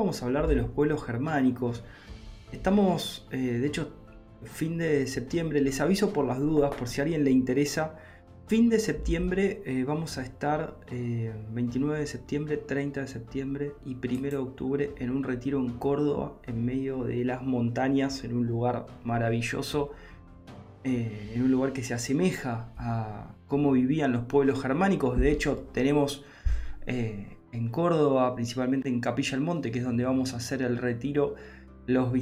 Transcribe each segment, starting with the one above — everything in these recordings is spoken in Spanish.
vamos a hablar de los pueblos germánicos. Estamos, eh, de hecho, fin de septiembre, les aviso por las dudas, por si a alguien le interesa. Fin de septiembre eh, vamos a estar 29 de septiembre, 30 de septiembre y 1 de octubre en un retiro en Córdoba, en medio de las montañas, en un lugar maravilloso, en un lugar que se asemeja a cómo vivían los pueblos germánicos. De hecho, tenemos en Córdoba, principalmente en Capilla del Monte, que es donde vamos a hacer el retiro, los,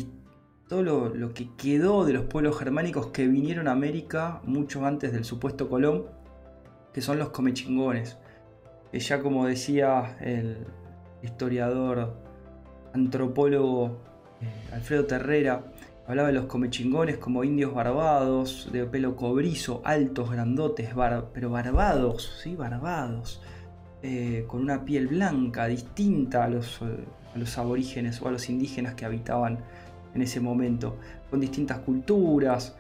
todo lo, que quedó de los pueblos germánicos que vinieron a América mucho antes del supuesto Colón, que son los comechingones. Que ya como decía el historiador, antropólogo eh, Alfredo Terrera, hablaba de los comechingones como indios barbados, de pelo cobrizo, altos, grandotes, pero barbados, ¿sí? Barbados eh, con una piel blanca, distinta a los, eh, a los aborígenes o a los indígenas que habitaban en ese momento, con distintas culturas.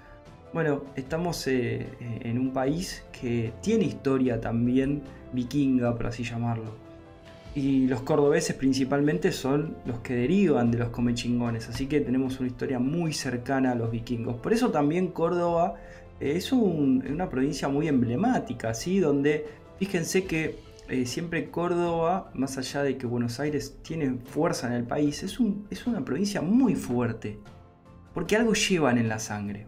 Bueno, estamos eh, en un país que tiene historia también vikinga, por así llamarlo. Y los cordobeses principalmente son los que derivan de los comechingones, así que tenemos una historia muy cercana a los vikingos. Por eso también Córdoba es una provincia muy emblemática, ¿sí? donde fíjense que eh, siempre Córdoba, más allá de que Buenos Aires tiene fuerza en el país, es, es una provincia muy fuerte, porque algo llevan en la sangre.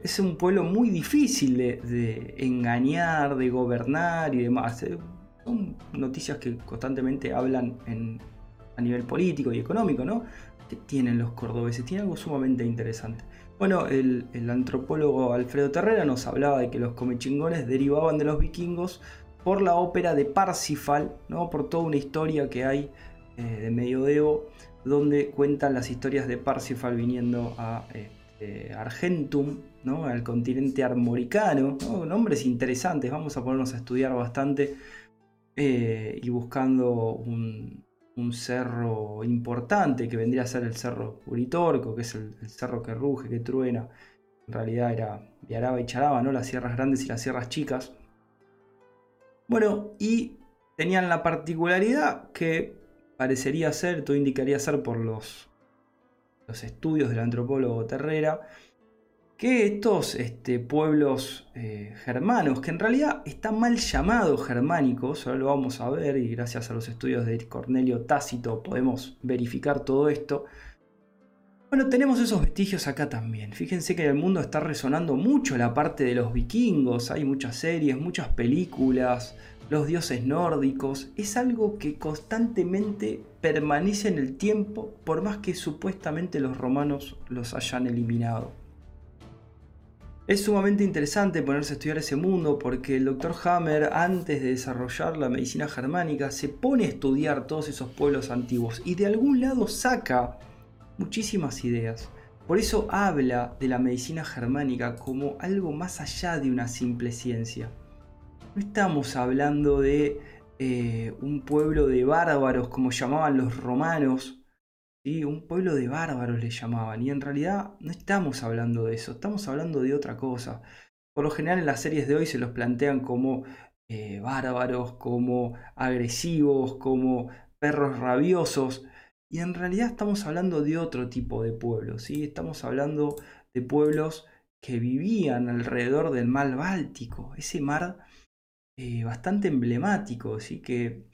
Es un pueblo muy difícil de, engañar, de gobernar y demás. Eh, son noticias que constantemente hablan a nivel político y económico, ¿no? Que tienen los cordobeses, tiene algo sumamente interesante. Bueno, el, el antropólogo Alfredo Terrera nos hablaba de que los comechingones derivaban de los vikingos por la ópera de Parsifal, ¿no? por toda una historia que hay eh, de medioevo, donde cuentan las historias de Parsifal viniendo a este, Argentum, ¿no? al continente armoricano, nombres interesantes, vamos a ponernos a estudiar bastante eh, y buscando un, cerro importante que vendría a ser el cerro Uritorco, que es el, cerro que ruge, que truena, en realidad era Viaraba y Charaba, ¿no? las sierras grandes y las sierras chicas, bueno, y tenían la particularidad que parecería ser, todo indicaría ser por los, los estudios del antropólogo Terrera, que estos este, pueblos eh, germanos, que en realidad están mal llamados germánicos, ahora lo vamos a ver y gracias a los estudios de Cornelio Tácito podemos verificar todo esto, bueno, tenemos esos vestigios acá también. Fíjense que en el mundo está resonando mucho la parte de los vikingos. Hay muchas series, muchas películas, los dioses nórdicos. Es algo que constantemente permanece en el tiempo por más que supuestamente los romanos los hayan eliminado. Es sumamente interesante ponerse a estudiar ese mundo porque el Dr. Hammer, antes de desarrollar la medicina germánica, se pone a estudiar todos esos pueblos antiguos y de algún lado saca muchísimas ideas. Por eso habla de la medicina germánica como algo más allá de una simple ciencia. No estamos hablando de eh, un pueblo de bárbaros como llamaban los romanos, ¿sí? un pueblo de bárbaros le llamaban, y en realidad no estamos hablando de eso, estamos hablando de otra cosa. Por lo general en las series de hoy se los plantean como eh, bárbaros, como agresivos, como perros rabiosos, y en realidad estamos hablando de otro tipo de pueblos, ¿sí? Estamos hablando de pueblos que vivían alrededor del mar Báltico, ese mar eh, bastante emblemático, ¿sí? que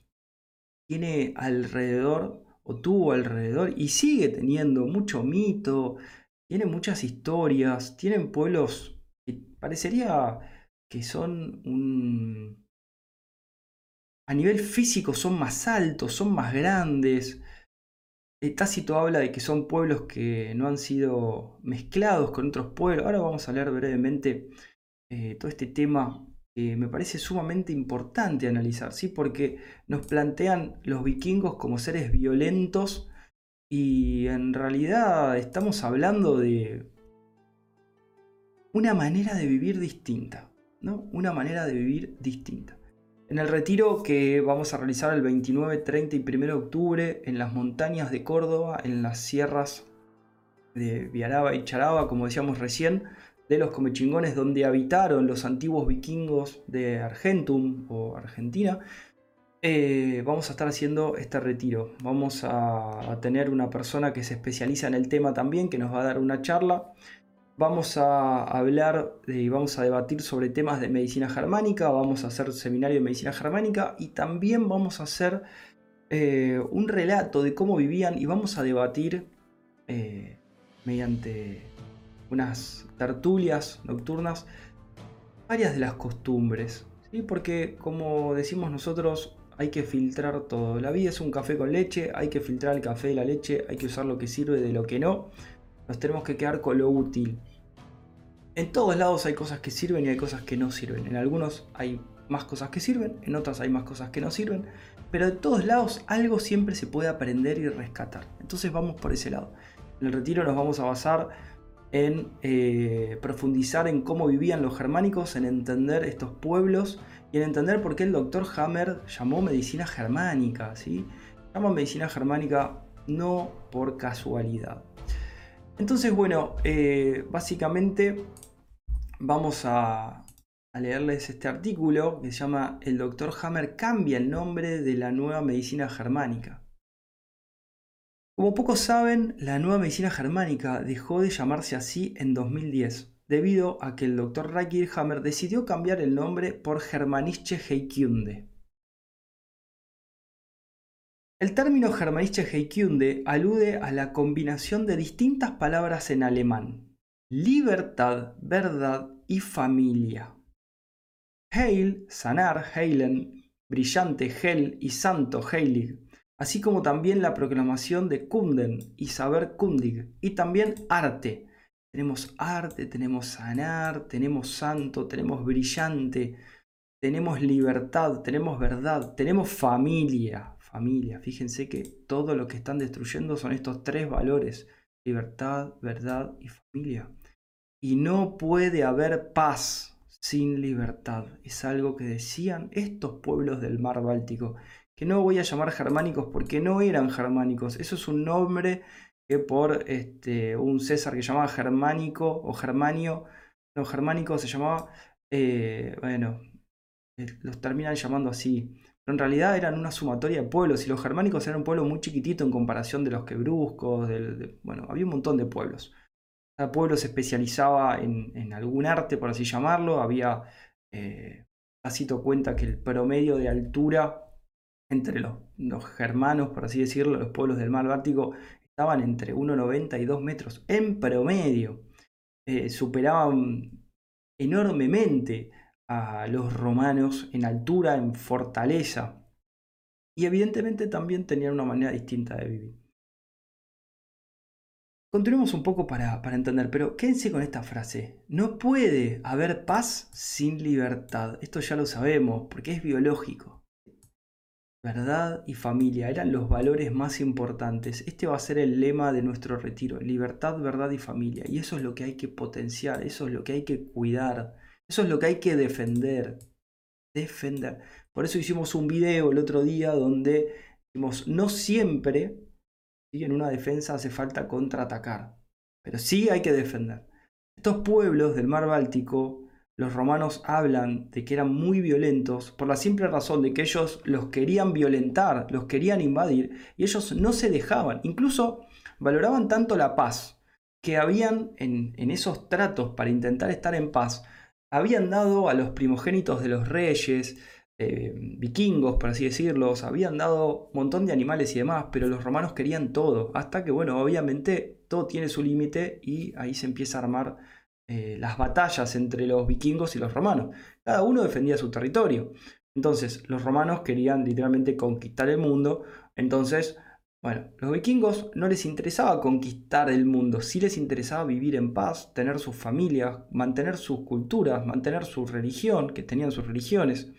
tiene alrededor, o tuvo alrededor, y sigue teniendo mucho mito, tiene muchas historias, tienen pueblos que parecería que son un... A nivel físico son más altos, son más grandes, Tácito habla de que son pueblos que no han sido mezclados con otros pueblos. Ahora vamos a leer brevemente eh, todo este tema que me parece sumamente importante analizar, ¿sí? porque nos plantean los vikingos como seres violentos y en realidad estamos hablando de una manera de vivir distinta, ¿no? Una manera de vivir distinta. En el retiro que vamos a realizar el 29, 30 y 1 de octubre en las montañas de Córdoba, en las sierras de Viaraba y Charaba, como decíamos recién, de los comechingones donde habitaron los antiguos vikingos de Argentum o Argentina, eh, vamos a estar haciendo este retiro. Vamos a, tener una persona que se especializa en el tema también, que nos va a dar una charla. Vamos a hablar y vamos a debatir sobre temas de medicina germánica, vamos a hacer seminario de medicina germánica y también vamos a hacer eh, un relato de cómo vivían y vamos a debatir eh, mediante unas tertulias nocturnas varias de las costumbres. ¿sí? Porque como decimos nosotros, hay que filtrar todo. La vida es un café con leche, hay que filtrar el café y la leche, hay que usar lo que sirve de lo que no. Nos tenemos que quedar con lo útil. En todos lados hay cosas que sirven y hay cosas que no sirven. En algunos hay más cosas que sirven, en otras hay más cosas que no sirven. Pero de todos lados algo siempre se puede aprender y rescatar. Entonces vamos por ese lado. En el retiro nos vamos a basar en eh, profundizar en cómo vivían los germánicos, en entender estos pueblos y en entender por qué el doctor Hammer llamó medicina germánica. ¿sí? Llama medicina germánica no por casualidad. Entonces, bueno, eh, básicamente vamos a, leerles este artículo que se llama El doctor Hammer cambia el nombre de la nueva medicina germánica. Como pocos saben, la nueva medicina germánica dejó de llamarse así en 2010, debido a que el Dr. Rakir Hammer decidió cambiar el nombre por Germanische Heikunde. El término Germanische Heikunde alude a la combinación de distintas palabras en alemán: libertad, verdad y familia. Heil, sanar, heilen, brillante, hel y santo, heilig así como también la proclamación de Kunden y saber kundig, y también arte. Tenemos arte, tenemos sanar, tenemos santo, tenemos brillante, tenemos libertad, tenemos verdad, tenemos familia. Familia, fíjense que todo lo que están destruyendo son estos tres valores, libertad, verdad y familia. Y no puede haber paz sin libertad. Es algo que decían estos pueblos del mar Báltico que no voy a llamar germánicos porque no eran germánicos. Eso es un nombre que por este, un César que llamaba germánico o germanio, no, germánico se llamaba, eh, bueno, eh, los terminan llamando así. Pero en realidad eran una sumatoria de pueblos y los germánicos eran un pueblo muy chiquitito en comparación de los quebruscos, bueno, había un montón de pueblos. Cada pueblo se especializaba en, algún arte, por así llamarlo. Había, eh, cuenta que el promedio de altura entre los, germanos, por así decirlo, los pueblos del mar Báltico, estaban entre 1,90 y 2 metros en promedio. Eh, superaban enormemente a los romanos en altura, en fortaleza. Y evidentemente también tenían una manera distinta de vivir. Continuemos un poco para, para, entender, pero quédense con esta frase. No puede haber paz sin libertad. Esto ya lo sabemos, porque es biológico. Verdad y familia eran los valores más importantes. Este va a ser el lema de nuestro retiro. Libertad, verdad y familia. Y eso es lo que hay que potenciar, eso es lo que hay que cuidar, eso es lo que hay que defender. Defender. Por eso hicimos un video el otro día donde dijimos, no siempre en una defensa hace falta contraatacar, pero sí hay que defender. Estos pueblos del mar Báltico los romanos hablan de que eran muy violentos por la simple razón de que ellos los querían violentar, los querían invadir y ellos no se dejaban. Incluso valoraban tanto la paz que habían en, esos tratos para intentar estar en paz, habían dado a los primogénitos de los reyes, eh, vikingos, por así decirlo, habían dado un montón de animales y demás, pero los romanos querían todo, hasta que, bueno, obviamente todo tiene su límite y ahí se empieza a armar eh, las batallas entre los vikingos y los romanos. Cada uno defendía su territorio. Entonces, los romanos querían literalmente conquistar el mundo. Entonces, bueno, los vikingos no les interesaba conquistar el mundo, sí les interesaba vivir en paz, tener sus familias, mantener sus culturas, mantener su religión, que tenían sus religiones,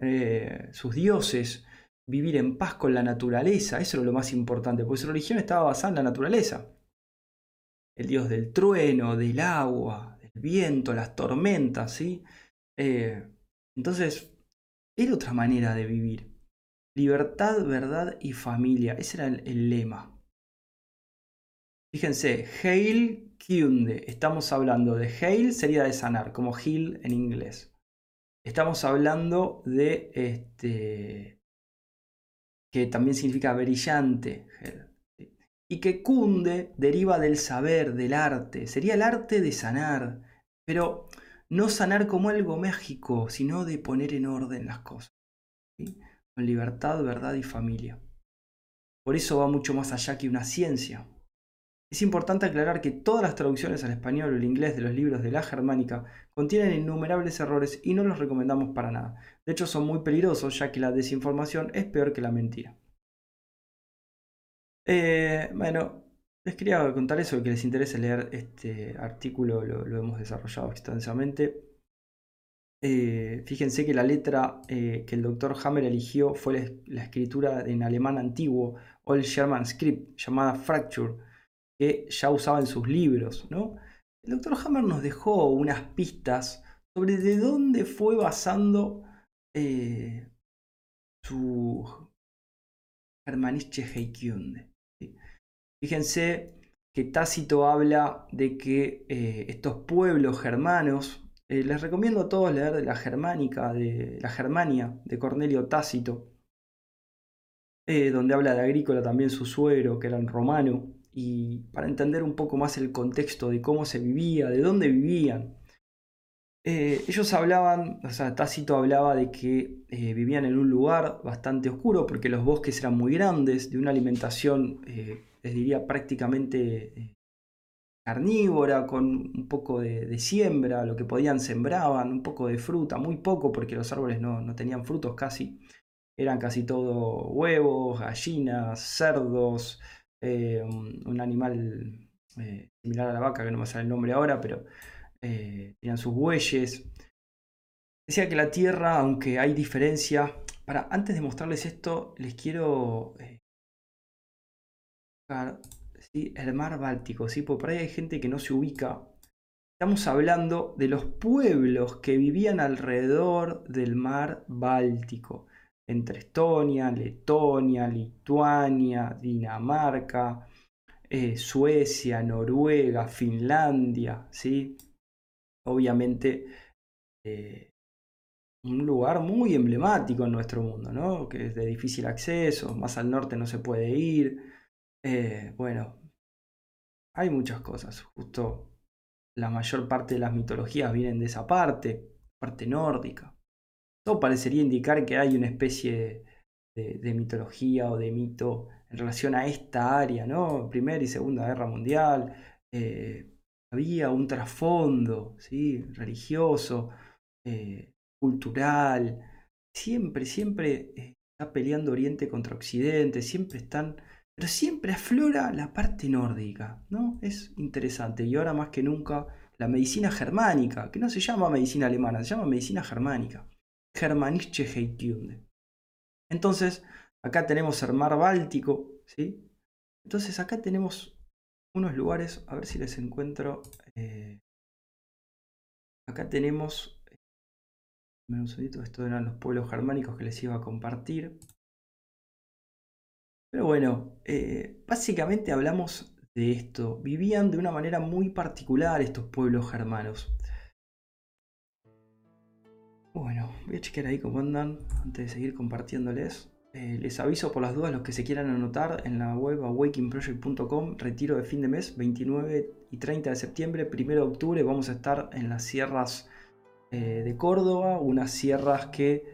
eh, sus dioses, vivir en paz con la naturaleza, eso era lo más importante, porque su religión estaba basada en la naturaleza el dios del trueno, del agua, del viento, las tormentas, ¿sí? Eh, entonces, era otra manera de vivir. Libertad, verdad y familia. Ese era el, lema. Fíjense, Hail Kyunde. Estamos hablando de Hail, sería de sanar, como Heal en inglés. Estamos hablando de este, que también significa brillante, y que cunde deriva del saber, del arte, sería el arte de sanar, pero no sanar como algo mágico, sino de poner en orden las cosas, con libertad, verdad y familia. Por eso va mucho más allá que una ciencia, es importante aclarar que todas las traducciones al español o al inglés de los libros de la germánica contienen innumerables errores y no los recomendamos para nada. De hecho, son muy peligrosos ya que la desinformación es peor que la mentira. Eh, bueno, les quería contar eso, que les interese leer este artículo, lo, hemos desarrollado extensamente. Eh, fíjense que la letra eh, que el doctor Hammer eligió fue la, escritura en alemán antiguo, Old German Script, llamada Fracture que ya usaba en sus libros. ¿no? El doctor Hammer nos dejó unas pistas sobre de dónde fue basando eh, su Germanische Heikunde. Fíjense que Tácito habla de que eh, estos pueblos germanos, eh, les recomiendo a todos leer de la Germánica, de la Germania, de Cornelio Tácito, donde habla de Agrícola también su suegro, que era un romano, y para entender un poco más el contexto de cómo se vivía, de dónde vivían. Eh, ellos hablaban, o sea, Tácito hablaba de que eh, vivían en un lugar bastante oscuro porque los bosques eran muy grandes, de una alimentación, eh, les diría, prácticamente carnívora, con un poco de, siembra, lo que podían sembraban, un poco de fruta, muy poco porque los árboles no, no tenían frutos casi, eran casi todo huevos, gallinas, cerdos, eh, un, animal eh, similar a la vaca, que no me sale el nombre ahora, pero eh, tenían sus bueyes. Decía que la Tierra, aunque hay diferencia, para antes de mostrarles esto, les quiero el mar Báltico, ¿sí? por ahí hay gente que no se ubica. Estamos hablando de los pueblos que vivían alrededor del mar Báltico entre Estonia, Letonia, Lituania, Dinamarca, eh, Suecia, Noruega, Finlandia, ¿sí? Obviamente eh, un lugar muy emblemático en nuestro mundo, ¿no? Que es de difícil acceso, más al norte no se puede ir. Eh, bueno, hay muchas cosas, justo la mayor parte de las mitologías vienen de esa parte, parte nórdica. Todo parecería indicar que hay una especie de, mitología o de mito en relación a esta área, ¿no? Primera y Segunda Guerra Mundial. Eh, había un trasfondo ¿sí? religioso, eh, cultural. Siempre, siempre eh, está peleando Oriente contra Occidente, siempre están. Pero siempre aflora la parte nórdica, ¿no? Es interesante. Y ahora más que nunca, la medicina germánica, que no se llama medicina alemana, se llama medicina germánica. Germanische Heikunde. Entonces, acá tenemos el mar Báltico, ¿sí? Entonces, acá tenemos unos lugares, a ver si les encuentro. Eh, acá tenemos. Un segundito, estos eran los pueblos germánicos que les iba a compartir. Pero bueno, eh, básicamente hablamos de esto. Vivían de una manera muy particular estos pueblos germanos. Bueno, voy a chequear ahí cómo andan antes de seguir compartiéndoles. Eh, les aviso por las dudas los que se quieran anotar en la web awakingproject.com, retiro de fin de mes, 29 y 30 de septiembre, 1 de octubre vamos a estar en las sierras eh, de Córdoba, unas sierras que...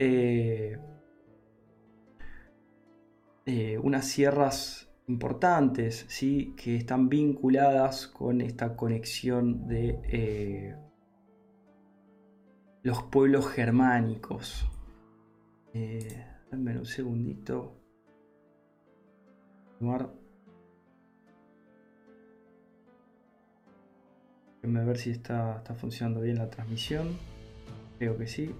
Eh, unas sierras importantes, ¿sí? que están vinculadas con esta conexión de los pueblos germánicos. Eh, un segundito. Déjenme ver si está, está funcionando bien la transmisión. Creo que sí.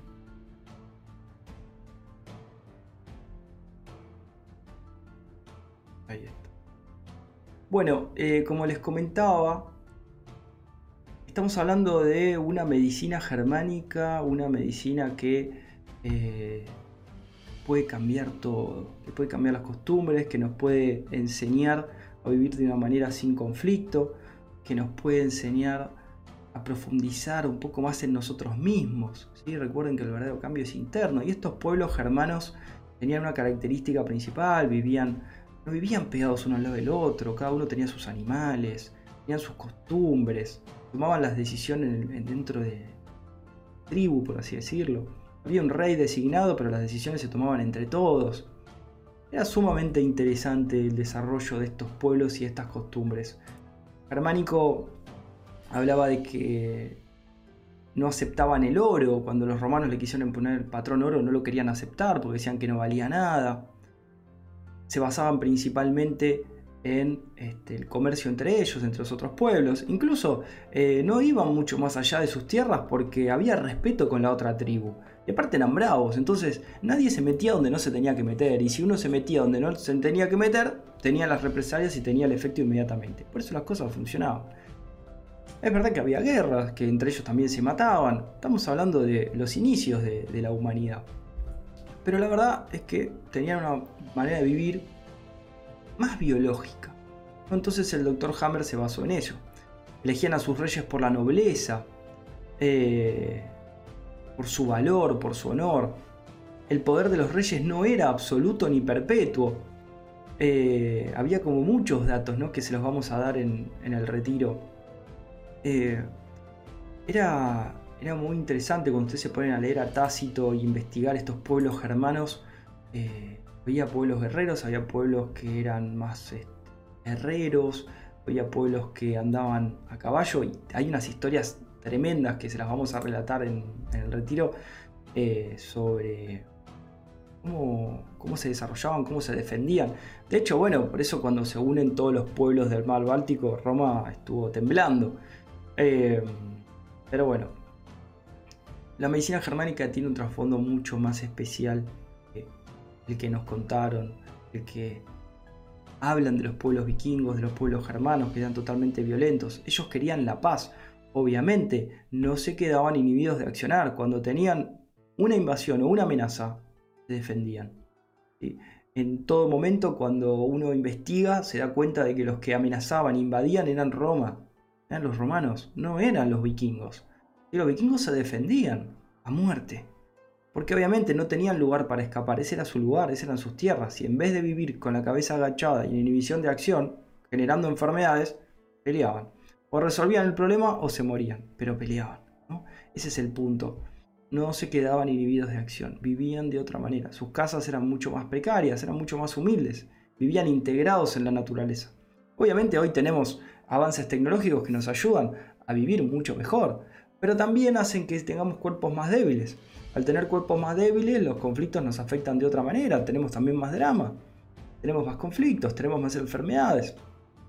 Ahí está. Bueno, eh, como les comentaba, estamos hablando de una medicina germánica, una medicina que eh, puede cambiar todo, que puede cambiar las costumbres, que nos puede enseñar a vivir de una manera sin conflicto, que nos puede enseñar a profundizar un poco más en nosotros mismos. Recuerden que el verdadero cambio es interno y estos pueblos germanos tenían una característica principal, vivían, no vivían pegados uno al lado del otro, cada uno tenía sus animales, tenían sus costumbres, tomaban las decisiones dentro de tribu, por así decirlo. Había un rey designado, pero las decisiones se tomaban entre todos. Era sumamente interesante el desarrollo de estos pueblos y estas costumbres. Germánico hablaba de que no aceptaban el oro, cuando los romanos le quisieron poner el patrón oro no lo querían aceptar porque decían que no valía nada. Se basaban principalmente en este, el comercio entre ellos, entre los otros pueblos. Incluso eh, no iban mucho más allá de sus tierras porque había respeto con la otra tribu. Y aparte eran bravos, entonces nadie se metía donde no se tenía que meter. Y si uno se metía donde no se tenía que meter, tenía las represalias y tenía el efecto inmediatamente. Por eso las cosas funcionaban. Es verdad que había guerras, que entre ellos también se mataban. Estamos hablando de los inicios de, la humanidad. Pero la verdad es que tenían una manera de vivir más biológica. Entonces el Dr. Hammer se basó en ello. Elegían a sus reyes por la nobleza, eh, por su valor, por su honor. El poder de los reyes no era absoluto ni perpetuo. Eh, había como muchos datos ¿no? que se los vamos a dar en el retiro eh, era, era muy interesante cuando ustedes se ponen a leer a Tácito e investigar estos pueblos germanos. Había pueblos guerreros, había pueblos que eran más herreros, había pueblos que andaban a caballo y hay unas historias tremendas que se las vamos a relatar en, el retiro eh, sobre cómo, cómo, se desarrollaban, cómo se defendían. De hecho, bueno, por eso cuando se unen todos los pueblos del mar Báltico, Roma estuvo temblando. Eh, pero bueno, la medicina germánica tiene un trasfondo mucho más especial el que nos contaron, el que hablan de los pueblos vikingos, de los pueblos germanos que eran totalmente violentos. Ellos querían la paz. Obviamente no se quedaban inhibidos de accionar. Cuando tenían una invasión o una amenaza, se defendían. En todo momento, cuando uno investiga, se da cuenta de que los que amenazaban, invadían, eran Roma eran los romanos, no eran los vikingos. Y los vikingos se defendían a muerte. Porque obviamente no tenían lugar para escapar, ese era su lugar, esas eran sus tierras. Y en vez de vivir con la cabeza agachada y en inhibición de acción, generando enfermedades, peleaban. O resolvían el problema o se morían, pero peleaban. Ese es el punto. No se quedaban inhibidos de acción, vivían de otra manera. Sus casas eran mucho más precarias, eran mucho más humildes, vivían integrados en la naturaleza. Obviamente hoy tenemos avances tecnológicos que nos ayudan a vivir mucho mejor, pero también hacen que tengamos cuerpos más débiles. Al tener cuerpos más débiles, los conflictos nos afectan de otra manera, tenemos también más drama, tenemos más conflictos, tenemos más enfermedades.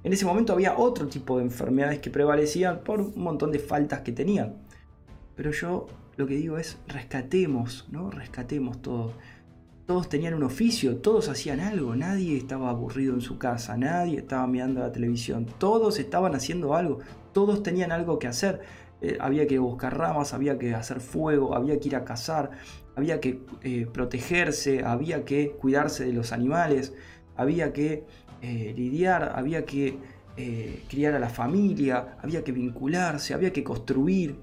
En ese momento había otro tipo de enfermedades que prevalecían por un montón de faltas que tenían. Pero yo lo que digo es rescatemos, ¿no? Rescatemos todo todos tenían un oficio, todos hacían algo, nadie estaba aburrido en su casa, nadie estaba mirando la televisión, todos estaban haciendo algo, todos tenían algo que hacer. Eh, había que buscar ramas, había que hacer fuego, había que ir a cazar, había que eh, protegerse, había que cuidarse de los animales, había que eh, lidiar, había que criar a la familia, había que vincularse, había que construir.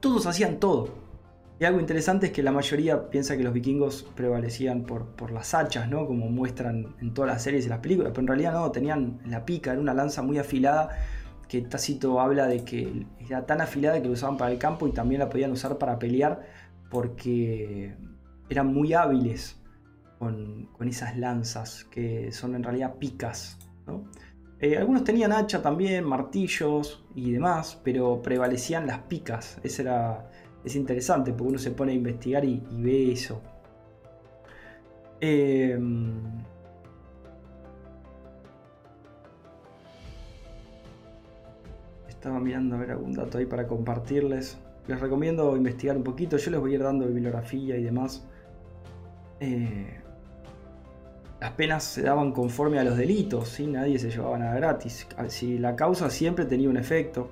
Todos hacían todo. Y algo interesante es que la mayoría piensa que los vikingos prevalecían por, por las hachas, ¿no? Como muestran en todas las series y las películas, pero en realidad no, tenían la pica, era una lanza muy afilada que Tácito habla de que era tan afilada que lo usaban para el campo y también la podían usar para pelear porque eran muy hábiles con, esas lanzas que son en realidad picas. Eh, algunos tenían hacha también, martillos y demás, pero prevalecían las picas. Esa era es interesante porque uno se pone a investigar y, ve eso. Em, estaba mirando a ver algún dato ahí para compartirles. Les recomiendo investigar un poquito. Yo les voy a ir dando bibliografía y demás. Eh, las penas se daban conforme a los delitos, ¿sí? nadie se llevaba nada gratis. Si la causa siempre tenía un efecto.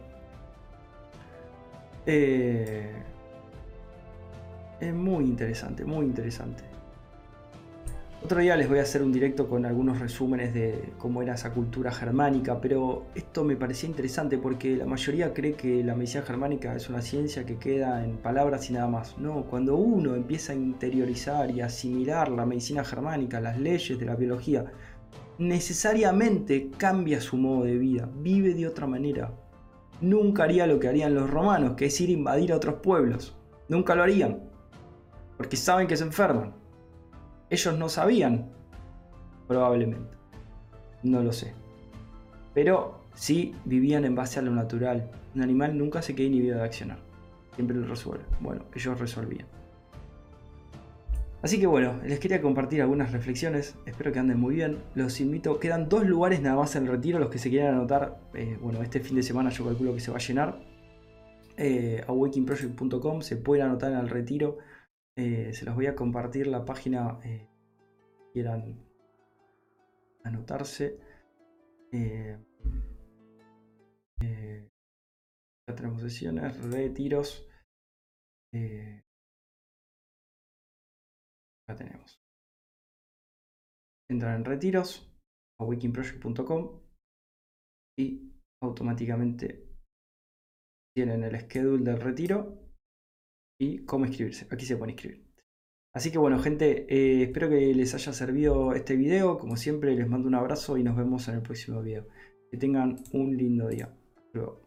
Eh, es muy interesante, muy interesante. Otro día les voy a hacer un directo con algunos resúmenes de cómo era esa cultura germánica, pero esto me parecía interesante porque la mayoría cree que la medicina germánica es una ciencia que queda en palabras y nada más. No, cuando uno empieza a interiorizar y asimilar la medicina germánica, las leyes de la biología, necesariamente cambia su modo de vida, vive de otra manera. Nunca haría lo que harían los romanos, que es ir a invadir a otros pueblos. Nunca lo harían, porque saben que se enferman ellos no sabían, probablemente. No lo sé. Pero sí vivían en base a lo natural. Un animal nunca se queda inhibido de accionar. Siempre lo resuelve. Bueno, ellos resolvían. Así que bueno, les quería compartir algunas reflexiones. Espero que anden muy bien. Los invito. Quedan dos lugares nada más en el retiro. Los que se quieran anotar. Eh, bueno, este fin de semana yo calculo que se va a llenar. Eh, awakingproject.com se pueden anotar el retiro. Eh, se los voy a compartir la página eh, quieran anotarse. Eh, eh, ya tenemos sesiones, retiros. ya tenemos. Entran en retiros a wikingproject.com y automáticamente tienen el schedule del retiro y cómo inscribirse. Aquí se puede inscribir. Así que bueno, gente, eh, espero que les haya servido este video. Como siempre, les mando un abrazo y nos vemos en el próximo video. Que tengan un lindo día. Luego.